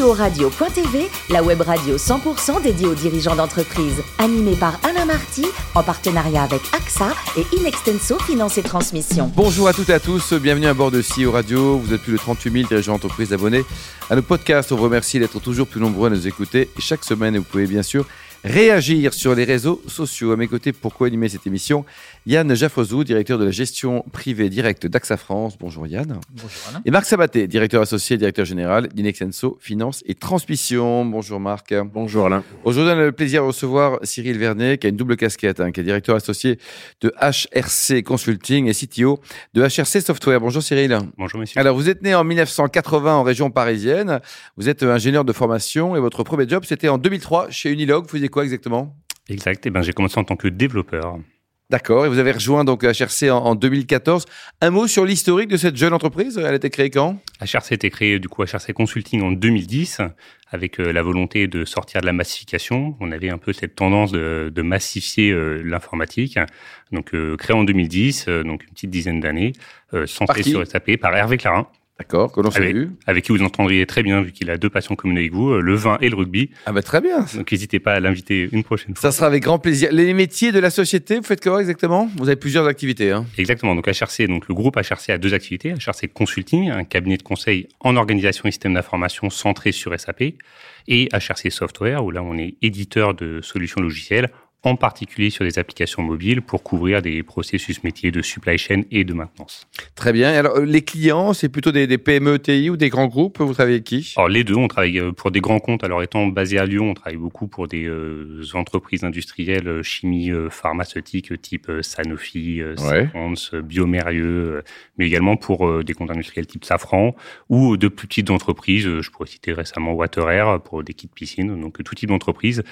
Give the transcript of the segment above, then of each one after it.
CEO Radio.tv, la web radio 100% dédiée aux dirigeants d'entreprise. Animée par Alain Marty, en partenariat avec AXA et Inextenso Finance et Transmission. Bonjour à toutes et à tous, bienvenue à bord de CEO Radio. Vous êtes plus de 38 000 dirigeants d'entreprise abonnés à nos podcasts. On vous remercie d'être toujours plus nombreux à nous écouter chaque semaine et vous pouvez bien sûr réagir sur les réseaux sociaux. À mes côtés, pour co-animer cette émission, Yann Jaffozou, directeur de la gestion privée directe d'AXA France. Bonjour Yann. Bonjour Alain. Et Marc Sabaté, directeur associé, directeur général d'Inexenso Finance et Transmission. Bonjour Marc. Bonjour Alain. Aujourd'hui, on a le plaisir de recevoir Cyril Vernet, qui a une double casquette, hein, qui est directeur associé de HRC Consulting et CTO de HRC Software. Bonjour Cyril. Bonjour monsieur. Alors, vous êtes né en 1980 en région parisienne. Vous êtes ingénieur de formation et votre premier job, c'était en 2003 chez Unilog. Vous quoi exactement? Exact. Eh ben, j'ai commencé en tant que développeur. D'accord. Et vous avez rejoint donc HRC en, en 2014. Un mot sur l'historique de cette jeune entreprise Elle a été créée quand? HRC a été créé du coup HRC Consulting en 2010 avec euh, la volonté de sortir de la massification. On avait un peu cette tendance de, de massifier euh, l'informatique. Donc euh, créé en 2010, euh, donc une petite dizaine d'années, centré Par qui? sur SAP par Hervé Clarin, D'accord, que l'on avec, salue. avec qui vous entendriez très bien vu qu'il a deux passions communes avec vous, euh, le vin et le rugby. Ah bah très bien. Donc n'hésitez pas à l'inviter une prochaine fois. Ça sera avec grand plaisir. Les métiers de la société, vous faites quoi exactement? Vous avez plusieurs activités. Hein Exactement. Donc HRC, donc le groupe HRC a deux activités. HRC Consulting, un cabinet de conseil en organisation et système d'information centré sur SAP, et HRC Software, où là on est éditeur de solutions logicielles, en particulier sur des applications mobiles pour couvrir des processus métiers de supply chain et de maintenance. Très bien. Alors, euh, les clients, c'est plutôt des, des PME, TI ou des grands groupes? Vous travaillez avec qui? Alors les deux, on travaille euh, pour des grands comptes. Alors étant basé à Lyon, on travaille beaucoup pour des euh, entreprises industrielles, chimie euh, pharmaceutique type Sanofi, euh, Ouais. Biomérieux, mais également pour des comptes industriels type Safran ou de plus petites entreprises. Je pourrais citer récemment Waterair pour des kits piscines. Donc tout type d'entreprise.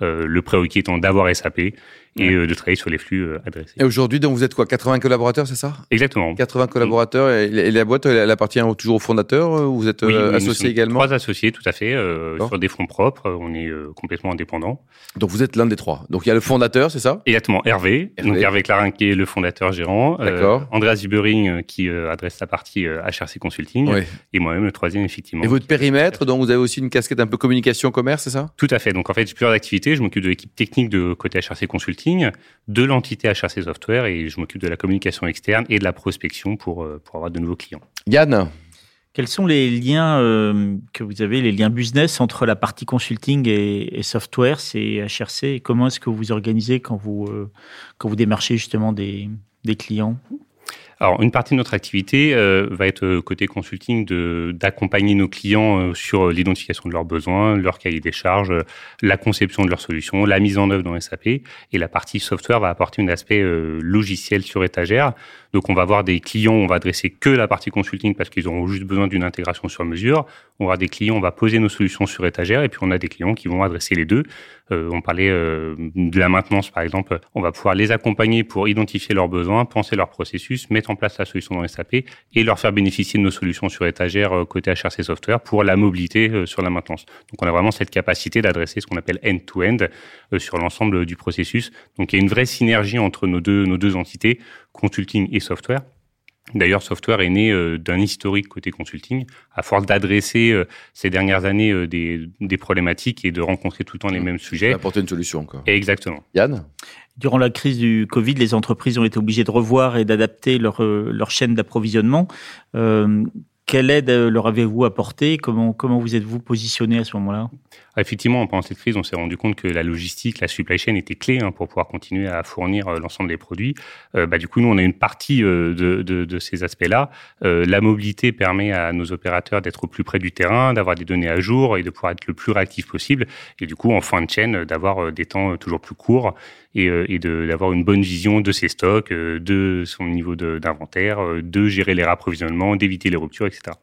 Euh, le prérequis étant d'avoir SAP et euh, de travailler sur les flux euh, adressés. Et aujourd'hui, donc, vous êtes quoi 80 collaborateurs, c'est ça? Exactement. 80 collaborateurs et, et la boîte, elle, elle appartient toujours au fondateur euh, ou Vous êtes Oui, associé également? Trois associés, tout à fait, euh, sur des fonds propres. On est euh, complètement indépendant. Donc, vous êtes l'un des trois. Donc, il y a le fondateur, c'est ça? Exactement, Hervé. Hervé. Donc Hervé Clarin qui est le fondateur gérant. Euh, D'accord. Andreas Zubering euh, qui euh, adresse la partie HRC Consulting. Oui. Et moi-même le troisième, effectivement. Et votre périmètre, donc vous avez aussi une casquette un peu communication, commerce, c'est ça? Tout à fait. Donc en fait, j'ai plusieurs activités. Je m'occupe de l'équipe technique de côté HRC Consulting, de l'entité HRC Software et je m'occupe de la communication externe et de la prospection pour, euh, pour avoir de nouveaux clients. Yann Quels sont les liens euh, que vous avez, les liens business entre la partie consulting et, et software, c'est HRC et Comment est-ce que vous vous organisez quand vous, euh, quand vous démarchez justement des, des clients? Alors, une partie de notre activité euh, va être euh, côté consulting d'accompagner nos clients euh, sur l'identification de leurs besoins, leur cahier des charges, la conception de leurs solutions, la mise en œuvre dans SAP. Et la partie software va apporter un aspect logiciel sur étagère. Donc, on va avoir des clients, on va adresser que la partie consulting parce qu'ils auront juste besoin d'une intégration sur mesure. On avoir des clients, on va poser nos solutions sur étagère. Et puis, on a des clients qui vont adresser les deux. On parlait de la maintenance, par exemple. On va pouvoir les accompagner pour identifier leurs besoins, penser leur processus, mettre en place la solution dans SAP et leur faire bénéficier de nos solutions sur étagère euh, côté HRC Software pour la mobilité euh, sur la maintenance. Donc, on a vraiment cette capacité d'adresser ce qu'on appelle end-to-end euh, sur l'ensemble du processus. Donc, il y a une vraie synergie entre nos deux, nos deux entités, consulting et software. D'ailleurs, Software est né euh, d'un historique côté consulting, à force d'adresser euh, ces dernières années euh, des, des problématiques et de rencontrer tout le temps les mêmes sujets. Apporter une solution, quoi. Exactement. Yann? Durant la crise du Covid, les entreprises ont été obligées de revoir et d'adapter leur, leur chaîne d'approvisionnement. Euh, quelle aide leur avez-vous apporté? Comment, comment vous êtes-vous positionné à ce moment-là? Effectivement, pendant cette crise, on s'est rendu compte que la logistique, la supply chain était clé hein, pour pouvoir continuer à fournir euh, l'ensemble des produits. Euh, bah, du coup, nous, on a une partie euh, de, de, de ces aspects-là. La mobilité permet à nos opérateurs d'être au plus près du terrain, d'avoir des données à jour et de pouvoir être le plus réactif possible. Et du coup, en fin de chaîne, d'avoir des temps toujours plus courts et, de- d'avoir une bonne vision de ses stocks, de son niveau de- d'inventaire, euh, de gérer les rapprovisionnements, d'éviter les ruptures, etc.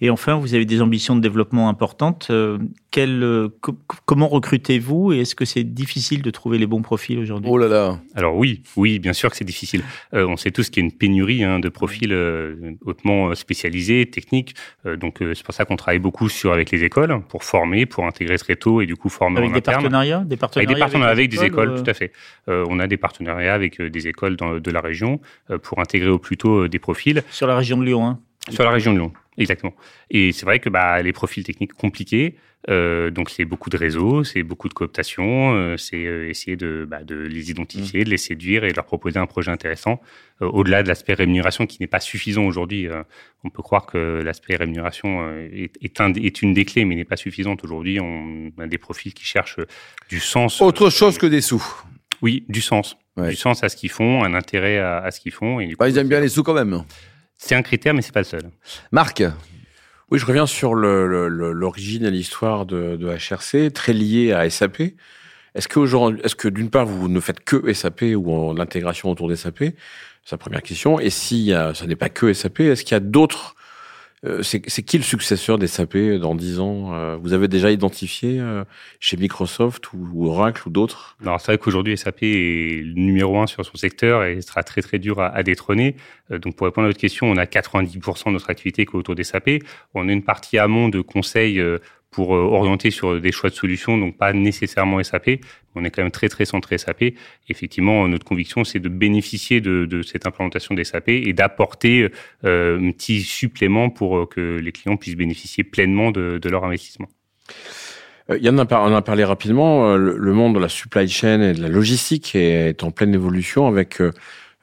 Et enfin, vous avez des ambitions de développement importantes. Euh, quel, euh, co- comment recrutez-vous et est-ce que c'est difficile de trouver les bons profils aujourd'hui? Oh là là. Alors oui, oui, bien sûr que c'est difficile. Euh, on sait tous qu'il y a une pénurie hein, de profils euh, hautement spécialisés, techniques. Euh, donc euh, c'est pour ça qu'on travaille beaucoup sur avec les écoles pour former, pour intégrer ce réseau et du coup former Avec en des interne. partenariats Des Avec partenariats des partenariats avec, des écoles, euh, tout à fait. Euh, on a des partenariats avec euh, des écoles dans- de la région euh, pour intégrer au plus tôt euh, des profils. Sur la région de Lyon. Hein. Sur la région de Lyon, exactement. Et c'est vrai que bah, les profils techniques compliqués, euh, donc c'est beaucoup de réseaux, c'est beaucoup de cooptation, euh, c'est euh, essayer de, bah, de, les identifier, mmh. de les séduire et de leur proposer un projet intéressant. Euh, au-delà de l'aspect rémunération qui n'est pas suffisant aujourd'hui, on peut croire que l'aspect rémunération est, est, un, est, une des clés, mais n'est pas suffisante aujourd'hui. On a des profils qui cherchent du sens. Autre chose que des sous. Oui, du sens. Ouais. Du sens à ce qu'ils font, un intérêt à, à ce qu'ils font. Et bah, ils aiment bien les sous quand même. C'est un critère, mais c'est pas le seul. Marc oui, je reviens sur l'origine et l'histoire de, de, HRC, très liée à SAP. Est-ce que aujourd'hui, est-ce que d'une part vous ne faites que SAP ou en l'intégration autour des SAP C'est la première question. Et si ça n'est pas que SAP, est-ce qu'il y a d'autres euh, c'est qui le successeur des SAP dans 10 ans euh, Vous avez déjà identifié euh, chez Microsoft ou, Oracle ou d'autres? Alors c'est vrai qu'aujourd'hui SAP est numéro un sur son secteur et sera très très dur à, à détrôner. donc pour répondre à votre question, on a 90% de notre activité qui est autour des SAP. On a une partie amont de conseils pour euh, orienter sur des choix de solutions, donc pas nécessairement SAP. On est quand même très très centré SAP. Effectivement, notre conviction, c'est de bénéficier de, de cette implémentation des SAP et d'apporter euh, un petit supplément pour euh, que les clients puissent bénéficier pleinement de, de leur investissement. Euh, Yann en a parlé rapidement. Le monde de la supply chain et de la logistique est en pleine évolution avec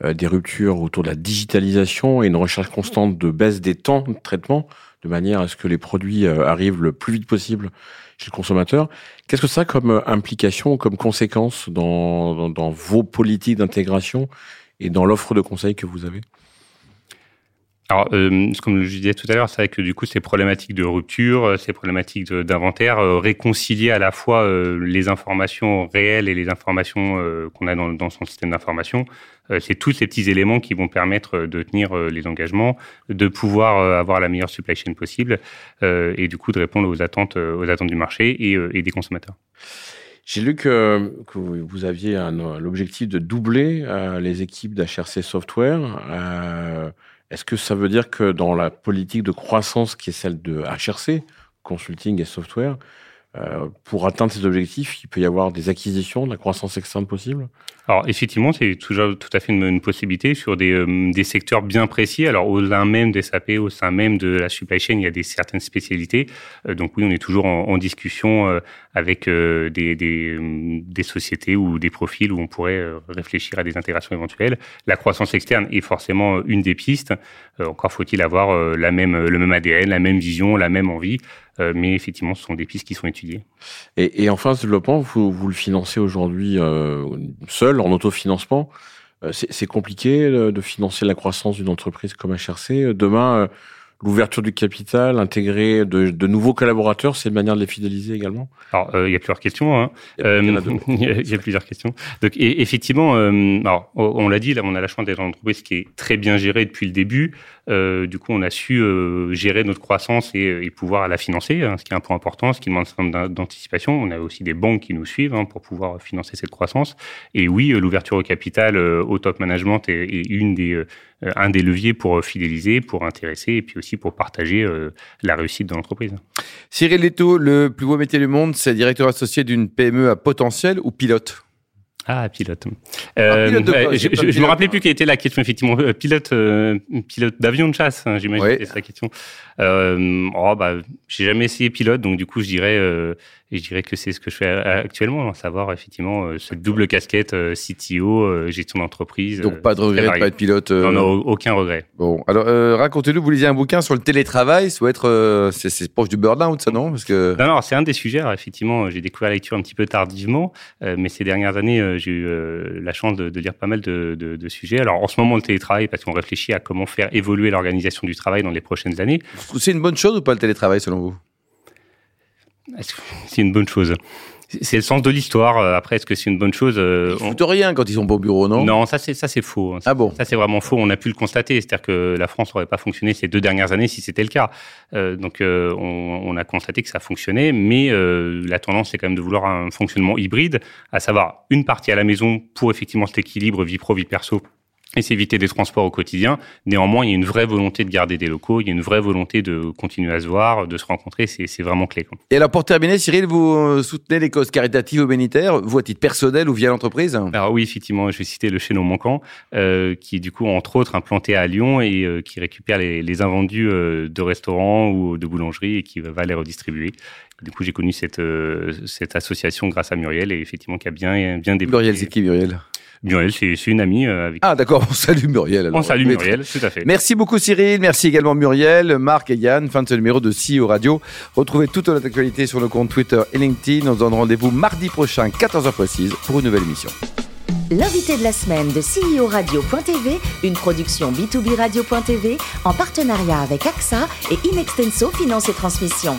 des ruptures autour de la digitalisation et une recherche constante de baisse des temps de traitement de manière à ce que les produits euh, arrivent le plus vite possible chez le consommateur. Qu'est-ce que ça a comme euh, implication, comme conséquence dans, dans, dans vos politiques d'intégration et dans l'offre de conseils que vous avez? Alors, euh, comme je disais tout à l'heure, c'est vrai que du coup, ces problématiques de rupture, euh, ces problématiques d'inventaire, euh, réconcilier à la fois euh, les informations réelles et les informations qu'on a dans, son système d'information, c'est tous ces petits éléments qui vont permettre de tenir les engagements, de pouvoir avoir la meilleure supply chain possible et du coup de répondre aux attentes, aux attentes du marché et, et des consommateurs. J'ai lu que, que, vous aviez l'objectif de doubler les équipes d'HRC Software. Est-ce que ça veut dire que dans la politique de croissance qui est celle de HRC, consulting et software, euh, pour atteindre ces objectifs, il peut y avoir des acquisitions, de la croissance externe possible? Alors effectivement, c'est toujours tout à fait une, possibilité sur des, euh, des, secteurs bien précis. Alors au sein même des SAP, au sein même de la supply chain, il y a des certaines spécialités. Euh, donc oui, on est toujours en, en discussion euh, avec euh, des, des, des, sociétés ou des profils où on pourrait réfléchir à des intégrations éventuelles. La croissance externe est forcément une des pistes. encore faut-il avoir la même, le même ADN, la même vision, la même envie. Euh, mais effectivement, ce sont des pistes qui sont étudiées. Et, et enfin, ce développement, vous, vous le financez aujourd'hui euh, seul, en autofinancement. Euh, c'est compliqué de financer la croissance d'une entreprise comme HRC. Demain, l'ouverture du capital, intégrer de, de, nouveaux collaborateurs, c'est une manière de les fidéliser également? Alors, euh, il y a plusieurs questions. Hein. Il, y a, il, y a, il y a plusieurs questions. Donc, et, effectivement, euh, alors, on l'a dit, là, on a la chance d'être une entreprise qui est très bien gérée depuis le début. Euh, du coup, on a su euh, gérer notre croissance et, et, pouvoir la financer, hein, ce qui est un point important, ce qui demande un certain d'anticipation. On a aussi des banques qui nous suivent hein, pour pouvoir financer cette croissance. Et oui, l'ouverture au capital, au top management est, une des un des leviers pour fidéliser, pour intéresser et puis aussi pour partager euh, la réussite de l'entreprise. Cyril Leto, le plus beau métier du monde, c'est directeur associé d'une PME à potentiel ou pilote? Ah, pilote. Euh, pilote euh, je, je, je me rappelais plus quelle était la question, effectivement. Euh, pilote, euh, pilote d'avion de chasse, hein, j'imagine oui. que c'est la question. Euh, oh, bah, j'ai jamais essayé pilote, donc du coup, je dirais, euh, je dirais que c'est ce que je fais actuellement, à savoir effectivement cette double casquette CTO, gestion d'entreprise. Donc pas de regret de pas être pilote. Non, non, aucun regret. Bon, alors racontez-nous, vous lisez un bouquin sur le télétravail, ça être, c'est proche du burn-out, ça non? Parce que non, non, c'est un des sujets. Alors, effectivement, j'ai découvert la lecture un petit peu tardivement, mais ces dernières années, j'ai eu la chance de, de, lire pas mal de, de, de, sujets. Alors en ce moment, le télétravail, parce qu'on réfléchit à comment faire évoluer l'organisation du travail dans les prochaines années. C'est une bonne chose ou pas le télétravail selon vous? C'est une bonne chose? C'est le sens de l'histoire. Après, est-ce que c'est une bonne chose Ils foutent rien quand ils sont pas au bureau, non? Non, ça c'est ça c'est faux. Ah bon? Ça c'est vraiment faux. On a pu le constater. C'est-à-dire que la France n'aurait pas fonctionné ces deux dernières années si c'était le cas. Euh, donc euh, on, on, a constaté que ça fonctionnait, mais euh, la tendance c'est quand même de vouloir un fonctionnement hybride, à savoir une partie à la maison pour effectivement cet équilibre vie pro vie perso et s'éviter des transports au quotidien. Néanmoins, il y a une vraie volonté de garder des locaux, il y a une vraie volonté de continuer à se voir, de se rencontrer, c'est vraiment clé. Et alors pour terminer, Cyril, vous soutenez les causes caritatives humanitaires, vous à titre personnel ou via l'entreprise? Alors oui, effectivement, je vais citer le Chéneau Manquant, euh, qui est du coup entre autres implanté à Lyon et euh, qui récupère les, les invendus euh, de restaurants ou de boulangeries et qui va les redistribuer. Du coup, j'ai connu cette, cette association grâce à Muriel et effectivement qui a bien, bien développé. Muriel, c'est qui Muriel? Muriel, c'est une amie euh, avec. Ah d'accord, on salue Muriel. Alors. On salue Muriel, tout à fait. Merci beaucoup Cyril, merci également Muriel, Marc et Yann. Fin de ce numéro de CEO Radio. Retrouvez toute notre actualité sur nos comptes Twitter et LinkedIn. On se donne rendez-vous mardi prochain, 14h précise, pour une nouvelle émission. L'invité de la semaine de CEO Radio.tv, une production B2B Radio.tv en partenariat avec AXA et Inextenso Finance et Transmission.